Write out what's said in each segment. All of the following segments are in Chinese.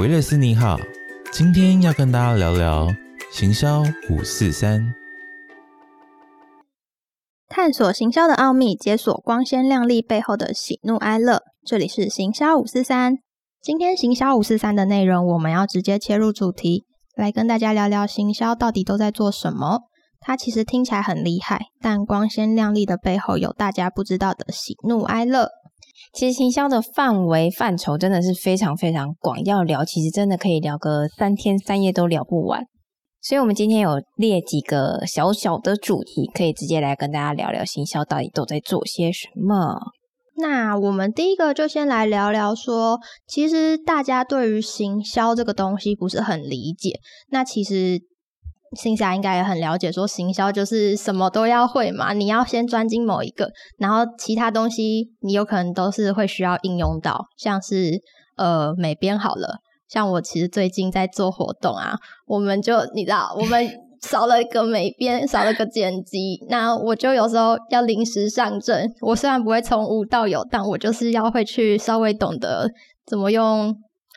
维勒斯你好，今天要跟大家聊聊行销五四三，探索行销的奥秘，解锁光鲜亮丽背后的喜怒哀乐。这里是行销五四三，今天行销五四三的内容，我们要直接切入主题，来跟大家聊聊行销到底都在做什么。它其实听起来很厉害，但光鲜亮丽的背后有大家不知道的喜怒哀乐。其实行销的范围范畴真的是非常非常广，要聊其实真的可以聊个三天三夜都聊不完。所以，我们今天有列几个小小的主题，可以直接来跟大家聊聊行销到底都在做些什么。那我们第一个就先来聊聊说，其实大家对于行销这个东西不是很理解。那其实。新霞应该也很了解，说行销就是什么都要会嘛，你要先专精某一个，然后其他东西你有可能都是会需要应用到，像是呃美编好了，像我其实最近在做活动啊，我们就你知道，我们少了一个美编，少了个剪辑，那我就有时候要临时上阵，我虽然不会从无到有，但我就是要会去稍微懂得怎么用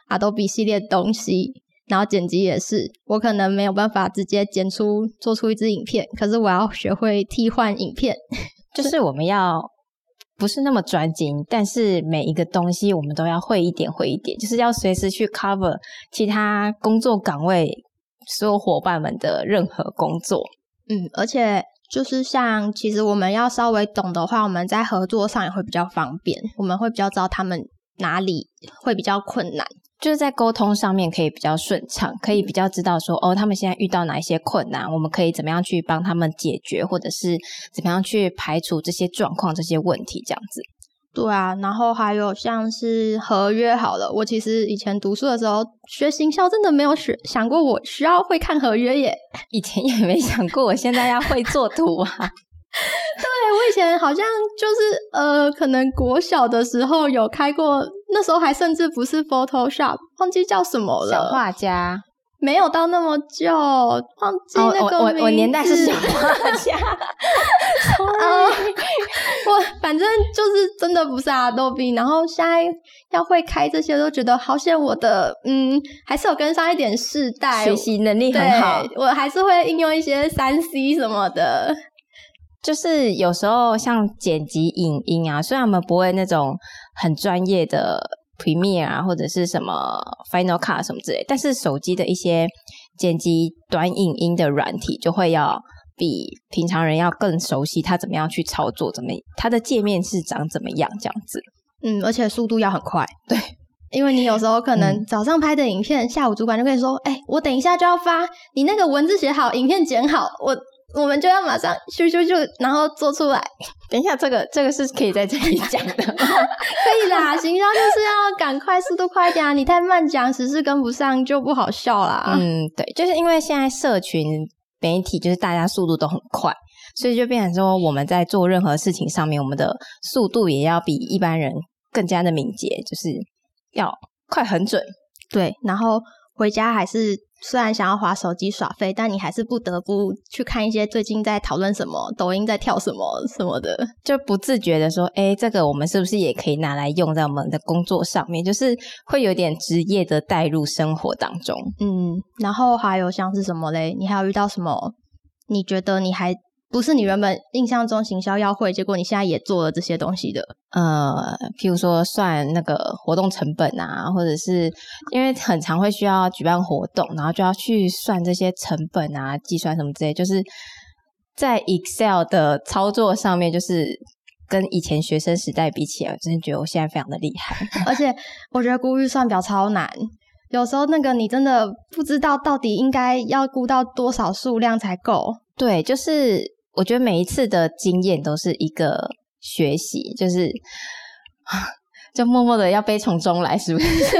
Adobe 系列东西。然后剪辑也是，我可能没有办法直接剪出做出一支影片，可是我要学会替换影片，就是我们要不是那么专精，但是每一个东西我们都要会一点会一点，就是要随时去 cover 其他工作岗位所有伙伴们的任何工作。嗯，而且就是像其实我们要稍微懂的话，我们在合作上也会比较方便，我们会比较知道他们哪里会比较困难。就是在沟通上面可以比较顺畅，可以比较知道说哦，他们现在遇到哪一些困难，我们可以怎么样去帮他们解决，或者是怎么样去排除这些状况、这些问题，这样子。对啊，然后还有像是合约好了，我其实以前读书的时候学行销，真的没有学想过我需要会看合约耶，以前也没想过我现在要会做图啊。对我以前好像就是呃，可能国小的时候有开过，那时候还甚至不是 Photoshop，忘记叫什么了。小画家没有到那么旧，忘记那个我我年代是小画家。我反正就是真的不是 Adobe，然后现在要会开这些，都觉得好像我的嗯，还是有跟上一点世代，学习能力很好，我还是会应用一些三 C 什么的。就是有时候像剪辑影音啊，虽然我们不会那种很专业的 Premiere 啊，或者是什么 Final Cut 什么之类，但是手机的一些剪辑短影音的软体，就会要比平常人要更熟悉它怎么样去操作，怎么它的界面是长怎么样这样子。嗯，而且速度要很快。对，因为你有时候可能早上拍的影片，下午主管就跟你说：“哎，我等一下就要发，你那个文字写好，影片剪好，我。”我们就要马上咻咻咻，然后做出来。等一下，这个这个是可以在这里讲的，可以啦。行销就是要赶快，速度快点啊！你太慢讲，时事跟不上就不好笑啦。嗯，对，就是因为现在社群媒体就是大家速度都很快，所以就变成说我们在做任何事情上面，我们的速度也要比一般人更加的敏捷，就是要快很准。对，然后回家还是。虽然想要划手机耍废，但你还是不得不去看一些最近在讨论什么、抖音在跳什么什么的，就不自觉的说：“哎，这个我们是不是也可以拿来用在我们的工作上面？”就是会有点职业的带入生活当中。嗯，然后还有像是什么嘞？你还有遇到什么？你觉得你还？不是你原本印象中行销要会，结果你现在也做了这些东西的。呃，譬如说算那个活动成本啊，或者是因为很常会需要举办活动，然后就要去算这些成本啊，计算什么之类。就是在 Excel 的操作上面，就是跟以前学生时代比起来，真的觉得我现在非常的厉害。而且我觉得估预算表超难，有时候那个你真的不知道到底应该要估到多少数量才够。对，就是。我觉得每一次的经验都是一个学习，就是就默默的要悲从中来，是不是？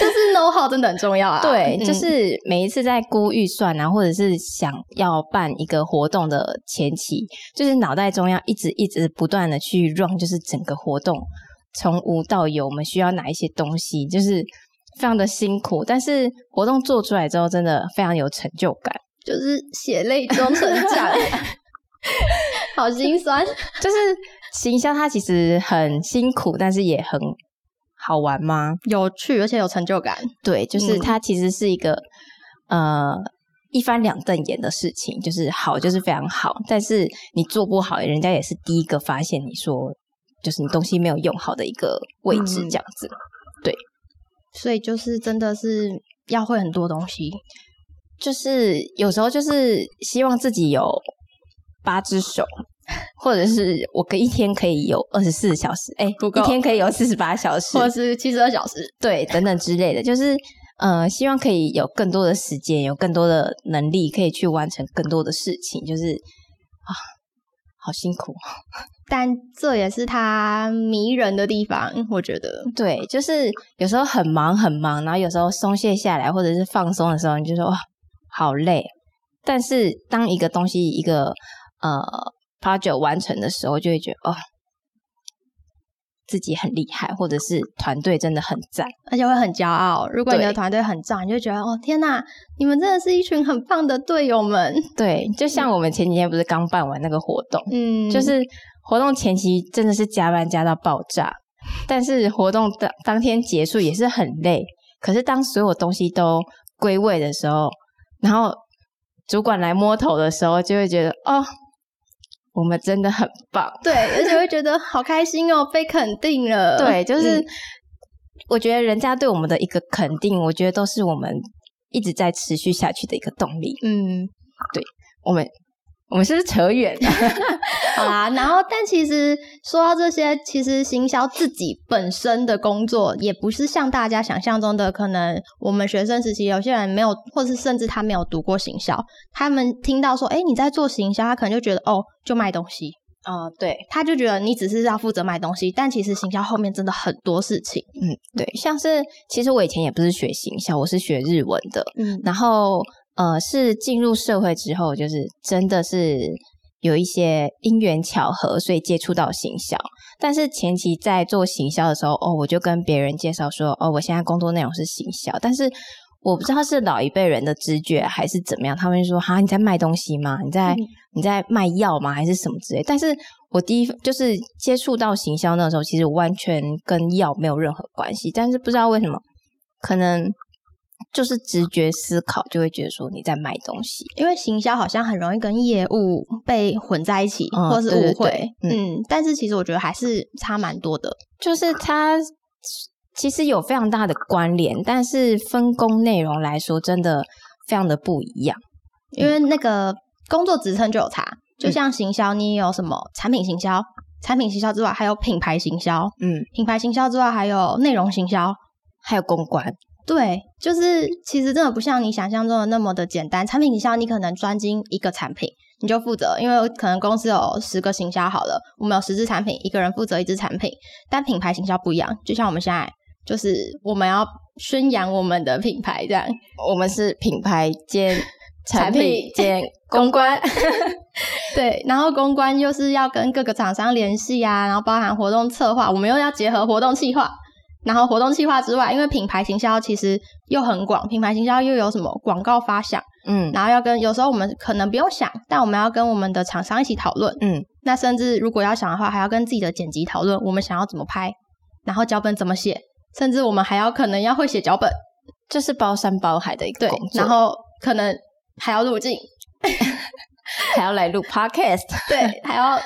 就是 know how 真的很重要啊。对，就是每一次在估预算啊，或者是想要办一个活动的前期，就是脑袋中要一直一直不断的去 run，就是整个活动从无到有，我们需要哪一些东西，就是非常的辛苦，但是活动做出来之后，真的非常有成就感。就是血泪中成长，好心酸。就是行销，它其实很辛苦，但是也很好玩吗？有趣而且有成就感。对，就是嗯它其实是一个、呃一翻两瞪眼的事情，就是好就是非常好，但是你做不好，人家也是第一个发现你说就是你东西没有用好的一个位置嗯这样子。对所以就是真的是要会很多东西。就是有时候就是希望自己有八只手，或者是我可一天可以有二十四小时，哎、不够一天可以有四十八小时，或者是七十二小时，对，等等之类的，就是呃，希望可以有更多的时间，有更多的能力，可以去完成更多的事情，就是啊，好辛苦。但这也是他迷人的地方，我觉得。对，就是有时候很忙很忙，然后有时候松懈下来或者是放松的时候，你就说哇，好累。但是当一个东西一个呃 project 完成的时候，就会觉得哦，自己很厉害，或者是团队真的很赞。而且会很骄傲。如果你的团队很赞，你就觉得哦天呐，你们真的是一群很棒的队友们。对，就像我们前几天不是刚办完那个活动，嗯，就是活动前期真的是加班加到爆炸，但是活动当当天结束也是很累。可是当所有东西都归位的时候，然后主管来摸头的时候，就会觉得哦，我们真的很棒。对，而且会觉得好开心哦，被肯定了。对，就是、嗯我觉得人家对我们的一个肯定，我觉得都是我们一直在持续下去的一个动力。嗯，对我们我们是不是扯远了？好啦。然后，但其实说到这些，其实行销自己本身的工作，也不是像大家想象中的，可能我们学生时期有些人没有，或是甚至他没有读过行销，他们听到说，哎，你在做行销，他可能就觉得哦，就卖东西。哦，对，他就觉得你只是要负责卖东西，但其实行销后面真的很多事情。嗯，对，像是其实我以前也不是学行销，我是学日文的。嗯然后呃，是进入社会之后，就是真的是有一些因缘巧合，所以接触到行销。但是前期在做行销的时候，哦，我就跟别人介绍说，哦，我现在工作内容是行销，但是我不知道是老一辈人的直觉还是怎么样，他们就说，哈，你在卖东西吗？你在、嗯你在卖药吗？还是什么之类？但是我第一就是接触到行销那时候，其实完全跟药没有任何关系，但是不知道为什么，可能就是直觉思考就会觉得说你在卖东西。因为行销好像很容易跟业务被混在一起，嗯或是误会。对嗯，但是其实我觉得还是差蛮多的。就是它其实有非常大的关联，但是分工内容来说，真的非常的不一样。因为那个工作职称就有差，就嗯像行销，你有什么产品行销，产品行销之外还有品牌行销，嗯，品牌行销之外还有内容行销。还有公关，对，就是其实真的不像你想象中的那么的简单。产品营销你可能专精一个产品，你就负责，因为可能公司有十个行销好了，我们有十支产品，一个人负责一支产品。但品牌行销不一样，就像我们现在就是我们要宣扬我们的品牌这样。我们是品牌兼 产产品品兼 公关。对，然后公关又是要跟各个厂商联系啊，然后包含活动策划，我们又要结合活动企划。然后活动企划之外，因为品牌行销其实又很广，品牌行销又有什么广告发想，嗯。然后要跟有时候我们可能不用想，但我们要跟我们的厂商一起讨论。嗯，那甚至如果要想的话，还要跟自己的剪辑讨论，我们想要怎么拍，然后脚本怎么写，甚至我们还要可能要会写脚本，就是包山包海的一个对工，作，然后可能还要录镜，还要来录 podcast，对，还要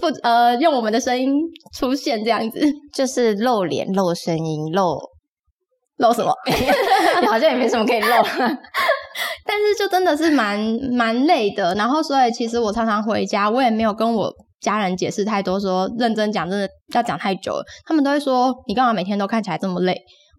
负呃用我们的声音出现这样子，就是露脸、露声音、露，露什么？好像也没什么可以露。但是就真的是蛮蛮累的，然后所以其实我常常回家，我也没有跟我家人解释太多，说认真讲真的要讲太久了，他们都会说你干嘛每天都看起来这么累？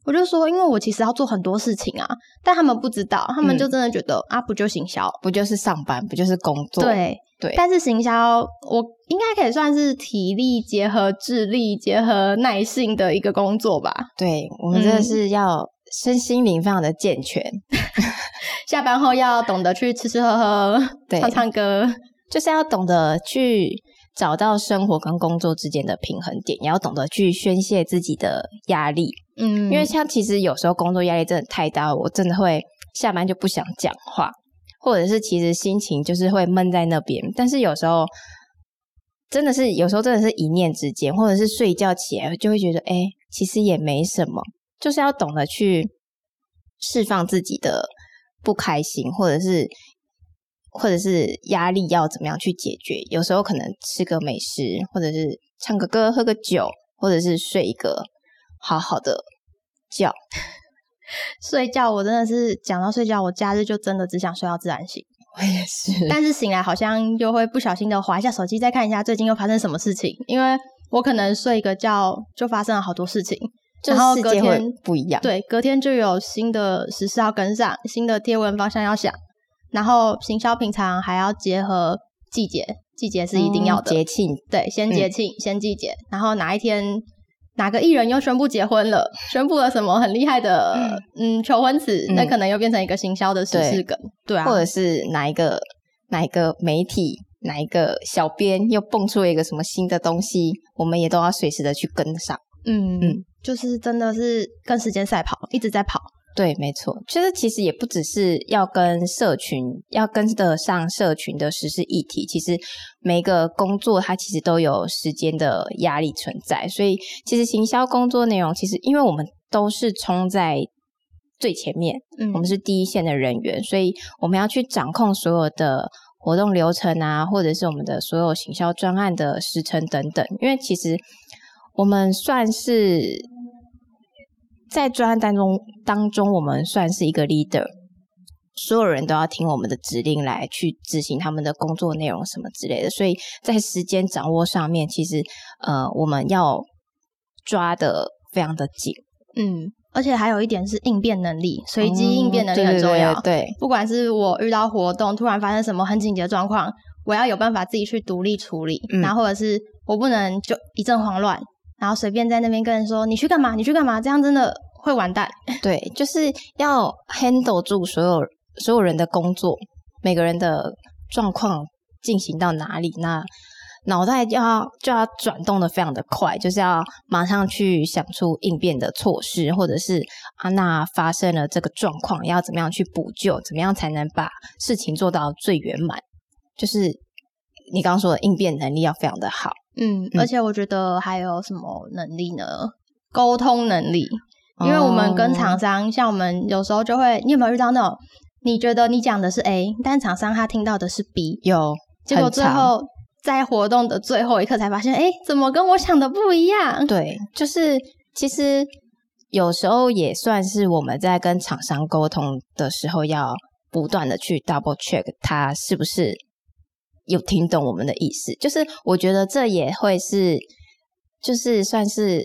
我就说因为我其实要做很多事情啊，但他们不知道，他们就真的觉得、啊不就行销，不就是上班，不就是工作？对。对，但是行销，我应该可以算是体力结合智力结合耐性的一个工作吧。对我们真的嗯是要身心灵非常的健全，下班后要懂得去吃吃喝喝，对唱唱歌，就是要懂得去找到生活跟工作之间的平衡点，也要懂得去宣泄自己的压力。嗯，因为像其实有时候工作压力真的太大，我真的会下班就不想讲话，或者是其实心情就是会闷在那边。但是有时候真的是有时候真的是一念之间，或者是睡觉起来就会觉得，哎、其实也没什么，就是要懂得去释放自己的不开心，或者是或者是压力要怎么样去解决。有时候可能吃个美食，或者是唱个歌、喝个酒，或者是睡一个好好的觉。睡觉，我真的是讲到睡觉，我假日就真的只想睡到自然醒。我也是，但是醒来好像又会不小心的划一下手机，再看一下最近又发生什么事情，因为我可能睡一个觉就发生了好多事情，然后隔天不一样，对，隔天就有新的时事要跟上，新的贴文方向要想，然后行销平常还要结合季节，季节是一定要的节庆，对，先节庆，先季节，然后哪一天。哪个艺人又宣布结婚了？宣布了什么很厉害的嗯求婚词？那可能又变成一个行销的时事梗，对啊，或者是哪一个哪一个媒体哪一个小编又蹦出了一个什么新的东西，我们也都要随时的去跟上。嗯嗯，就是真的是跟时间赛跑，一直在跑。对，没错，就是其实也不只是要跟社群，要跟得上社群的实施议题。其实每个工作它其实都有时间的压力存在，所以其实行销工作内容，其实因为我们都是冲在最前面，嗯，我们是第一线的人员，所以我们要去掌控所有的活动流程啊，或者是我们的所有行销专案的时程等等。因为其实我们算是。在专案当中，当中我们算是一个 leader，所有人都要听我们的指令来去执行他们的工作内容什么之类的，所以在时间掌握上面，其实呃我们要抓的非常的紧，嗯，而且还有一点是应变能力，随机应变能力很重要，对，不管是我遇到活动突然发生什么很紧急的状况，我要有办法自己去独立处理，然后或者是我不能就一阵慌乱。然后随便在那边跟人说你去干嘛？你去干嘛？这样真的会完蛋。对，就是要 handle 住所有所有人的工作，每个人的状况进行到哪里，那脑袋就要就要转动的非常的快，就是要马上去想出应变的措施，或者是啊，那发生了这个状况，要怎么样去补救？怎么样才能把事情做到最圆满？就是你刚刚说的应变能力要非常的好。嗯，而且我觉得还有什么能力呢？沟通能力，因为我们跟厂商，像我们有时候就会，你有没有遇到那种，你觉得你讲的是 A，但厂商他听到的是 B，有，结果最后在活动的最后一刻才发现，哎，怎么跟我想的不一样？对，就是其实有时候也算是我们在跟厂商沟通的时候，要不断的去 double check 他是不是。有听懂我们的意思，就是我觉得这也会是，就是算是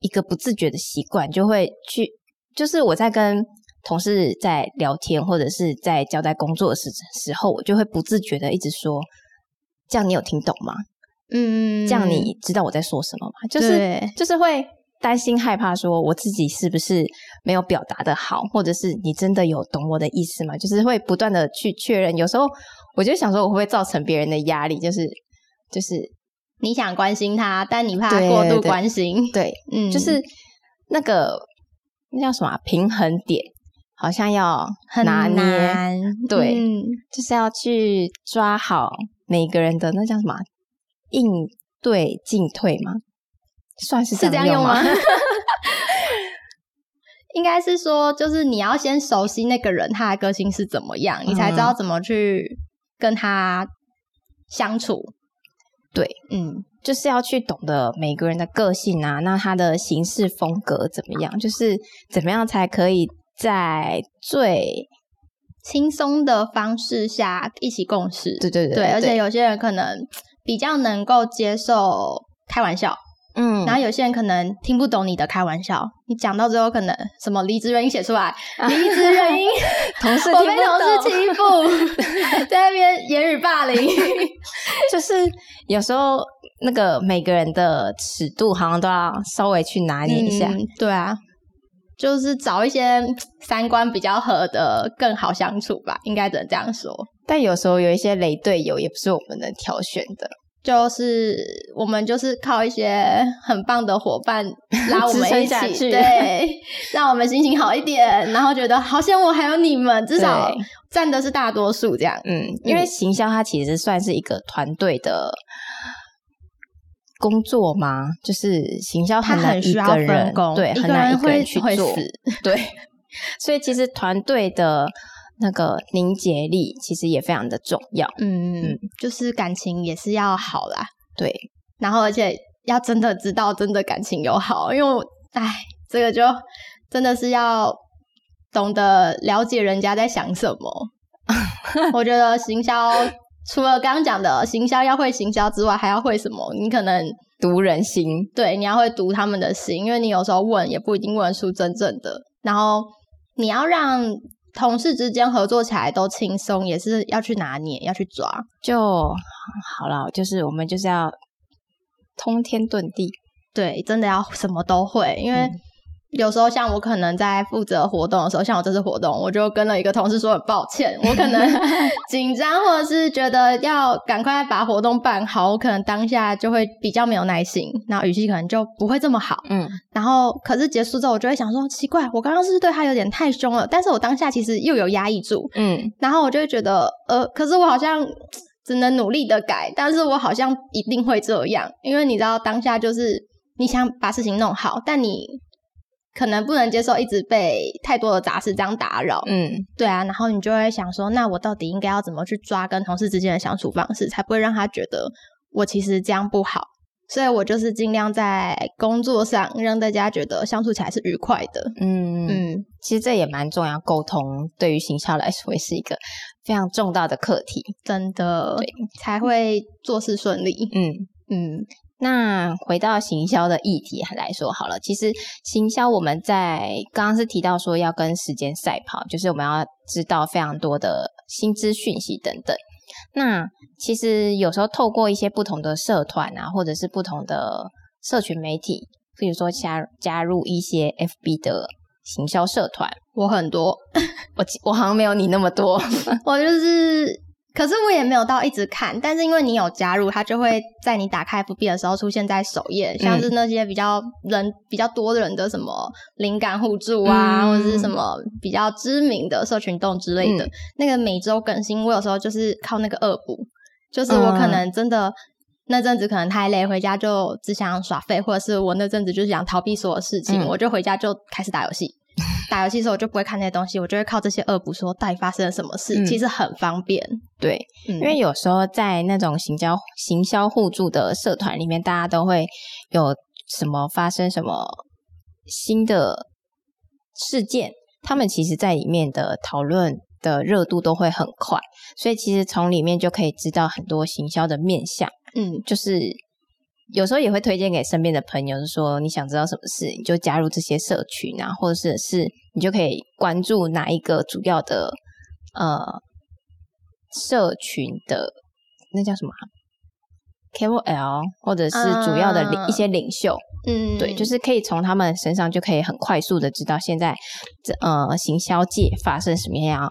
一个不自觉的习惯，就会去，就是我在跟同事在聊天或者是在交代工作的时时候，我就会不自觉的一直说，这样你有听懂吗？嗯，这样你知道我在说什么吗？就是就是会担心害怕说我自己是不是没有表达的好，或者是你真的有懂我的意思吗？就是会不断的去确认，有时候。我就想说，我会不会造成别人的压力？就是就是你想关心他，但你怕过度关心。对，嗯，就是那个那叫什么平衡点，好像要拿捏。对，就是要去抓好每个人的那叫什么应对进退吗？算是这样用吗？应该是说，就是你要先熟悉那个人他的个性是怎么样，你才知道怎么去。跟他相处，对，嗯，就是要去懂得每个人的个性啊，那他的行事风格怎么样？就是怎么样才可以在最轻松的方式下一起共事？对对对，对而且有些人可能比较能够接受开玩笑。嗯，然后有些人可能听不懂你的开玩笑，你讲到最后可能什么离职原因写出来，离职原因，同事我被同事欺负，在那边言语霸凌，就是有时候那个每个人的尺度好像都要稍微去拿捏一下，对啊，就是找一些三观比较合的更好相处吧，应该只能这样说。但有时候有一些雷队友也不是我们能挑选的。就是我们就是靠一些很棒的伙伴 拉我们一起，对，让我们心情好一点，然后觉得好像我还有你们，至少占的是大多数这样。嗯，因为行销它其实算是一个团队的工作嘛？就是行销很难一很需要个人工，对，很难一个个人会去做，对，所以其实团队的那个凝结力其实也非常的重要。嗯嗯，就是感情也是要好啦，对，然后而且要真的知道真的感情有好，因为我哎，这个就真的是要懂得了解人家在想什么。我觉得行销除了刚刚讲的行销要会行销之外，还要会什么？你可能读人心，对你要会读他们的心，因为你有时候问也不一定问出真正的。然后你要让同事之间合作起来都轻松，也是要去拿捏，要去抓。就好了，就是我们就是要通天遁地，对，真的要什么都会，因为嗯有时候像我可能在负责活动的时候，像我这次活动，我就跟了一个同事说很抱歉，我可能 紧张或者是觉得要赶快把活动办好，我可能当下就会比较没有耐心，然后语气可能就不会这么好。嗯，然后可是结束之后，我就会想说，奇怪，我刚刚是不是对他有点太凶了？但是我当下其实又有压抑住，嗯，然后我就会觉得，呃，可是我好像只能努力的改，但是我好像一定会这样，因为你知道当下就是你想把事情弄好，但你可能不能接受一直被太多的杂事这样打扰，嗯，对啊，然后你就会想说，那我到底应该要怎么去抓跟同事之间的相处方式，才不会让他觉得我其实这样不好。所以我就是尽量在工作上让大家觉得相处起来是愉快的。嗯嗯，嗯，其实这也蛮重要，沟通对于行销来说也是一个非常重大的课题。真的对才会做事顺利。嗯，嗯，那回到行销的议题来说好了，其实行销我们在刚刚是提到说要跟时间赛跑，就是我们要知道非常多的新资讯息等等。那其实有时候透过一些不同的社团啊，或者是不同的社群媒体，比如说加加入一些 FB 的行销社团，我很多，我我好像没有你那么多，我就是，可是我也没有到一直看，但是因为你有加入，它就会在你打开 FB 的时候出现在首页，像是那些比较人比较多的人的什么灵感互助啊，嗯或者是什么比较知名的社群动之类的，嗯那个每周更新，我有时候就是靠那个恶补，就是我可能真的。那阵子可能太累，回家就只想耍废，或者是我那阵子就是想逃避所有事情，嗯我就回家就开始打游戏。打游戏的时候我就不会看那些东西，我就会靠这些恶补说到底发生了什么事，嗯其实很方便。对，嗯，因为有时候在那种行销行销互助的社团里面，大家都会有什么发生什么新的事件，他们其实在里面的讨论的热度都会很快，所以其实从里面就可以知道很多行销的面向，嗯，就是。有时候也会推荐给身边的朋友，就说你想知道什么事，你就加入这些社群啊，或者是是你就可以关注哪一个主要的呃社群的那叫什么啊？KOL，或者是主要的一些领袖，嗯，对，就是可以从他们身上就可以很快速的知道现在这呃行销界发生什么样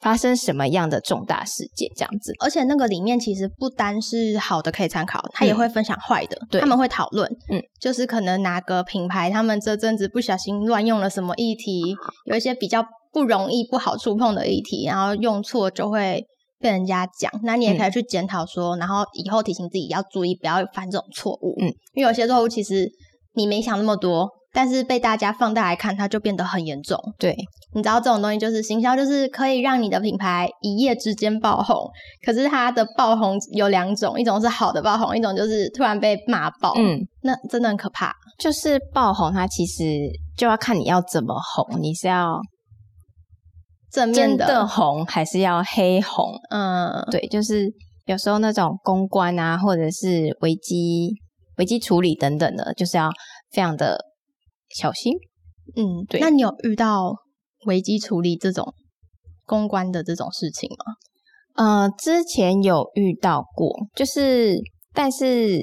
发生什么样的重大事件这样子。而且那个里面其实不单是好的可以参考，他也会分享坏的，对他们会讨论，嗯，就是可能哪个品牌他们这阵子不小心乱用了什么议题，有一些比较不容易不好触碰的议题，然后用错就会被人家讲，那你也可以去检讨说，然后以后提醒自己要注意，不要犯这种错误，嗯，因为有些错误其实你没想那么多。但是被大家放大来看，它就变得很严重。对，你知道这种东西就是行销，就是可以让你的品牌一夜之间爆红。可是它的爆红有两种，一种是好的爆红，一种就是突然被骂爆。嗯，那真的很可怕。就是爆红，它其实就要看你要怎么红，你是要正面真的，的红还是要黑红？嗯，对，就是有时候那种公关啊，或者是危机危机处理等等的，就是要非常的小心。嗯，对那你有遇到危机处理这种公关的这种事情吗？呃，之前有遇到过，就是但是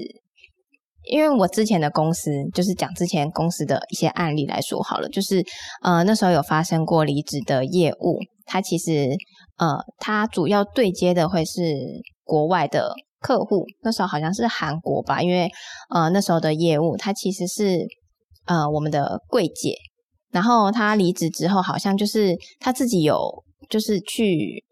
因为我之前的公司，就是讲之前公司的一些案例来说好了，就是呃那时候有发生过离职的业务，它其实呃它主要对接的会是国外的客户，那时候好像是韩国吧，因为呃那时候的业务它其实是呃我们的柜姐，然后她离职之后，好像就是她自己有就是去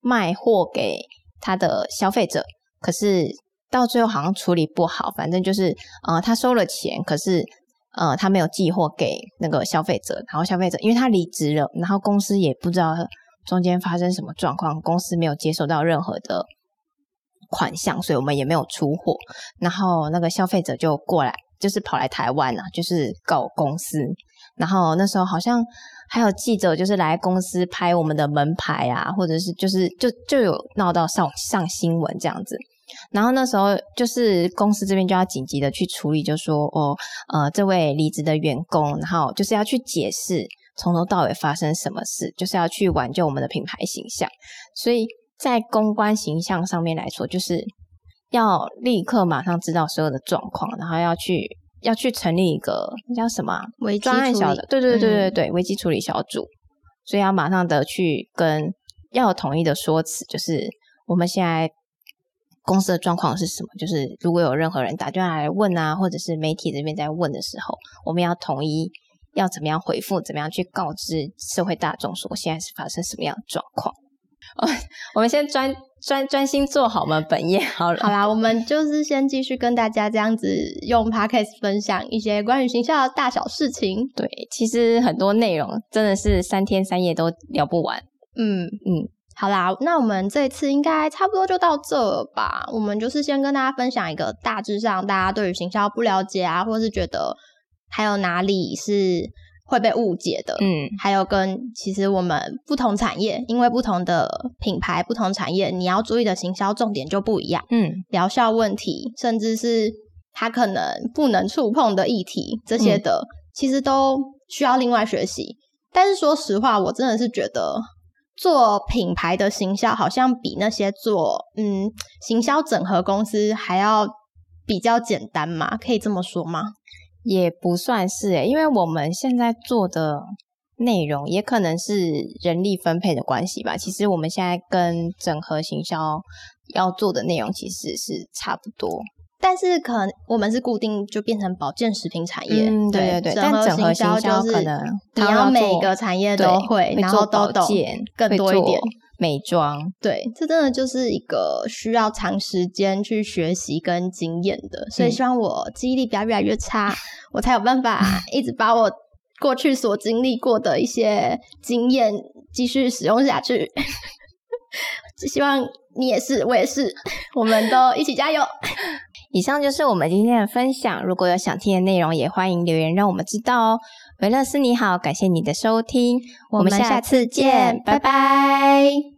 卖货给他的消费者，可是到最后好像处理不好，反正就是呃，他收了钱，可是呃，他没有寄货给那个消费者，然后消费者因为他离职了，然后公司也不知道中间发生什么状况，公司没有接收到任何的款项，所以我们也没有出货，然后那个消费者就过来，就是跑来台湾啊，就是告公司，然后那时候好像。还有记者就是来公司拍我们的门牌啊，或者是就是就就有闹到上上新闻这样子。然后那时候就是公司这边就要紧急的去处理，就说哦呃这位离职的员工，然后就是要去解释从头到尾发生什么事，就是要去挽救我们的品牌形象。所以在公关形象上面来说，就是要立刻马上知道所有的状况，然后要去。要去成立一个叫什么危机小的，对对对对对危机处理小组，所以要马上的去跟要有统一的说辞，就是我们现在公司的状况是什么？就是如果有任何人打电话来问啊，或者是媒体这边在问的时候，我们要统一要怎么样回复，怎么样去告知社会大众说现在是发生什么样的状况。哦，我们先专专专心做好我们本业好了。好啦，我们就是先继续跟大家这样子用 podcast 分享一些关于行销的大小事情。对，其实很多内容真的是三天三夜都聊不完。嗯嗯，好啦，那我们这次应该差不多就到这吧。我们就是先跟大家分享一个大致上大家对于行销不了解啊，或是觉得还有哪里是。会被误解的，嗯，还有跟其实我们不同产业，因为不同的品牌、不同产业，你要注意的行销重点就不一样，嗯，疗效问题，甚至是它可能不能触碰的议题，这些的，其实都需要另外学习。但是说实话，我真的是觉得做品牌的行销，好像比那些做嗯行销整合公司还要比较简单嘛？可以这么说吗？也不算是诶，因为我们现在做的内容也可能是人力分配的关系吧。其实我们现在跟整合行销要做的内容其实是差不多，但是可能我们是固定就变成保健食品产业，对对对。但整合行销可能你要每个产业都会，然后都懂更多一点。美妆，对，这真的就是一个需要长时间去学习跟经验的，所以希望我记忆力不要越来越差，我才有办法 一直把我过去所经历过的一些经验继续使用下去。希望你也是，我也是，我们都一起加油。以上就是我们今天的分享，如果有想听的内容，也欢迎留言让我们知道哦。维勒斯你好，感谢你的收听，我们下次见，拜拜。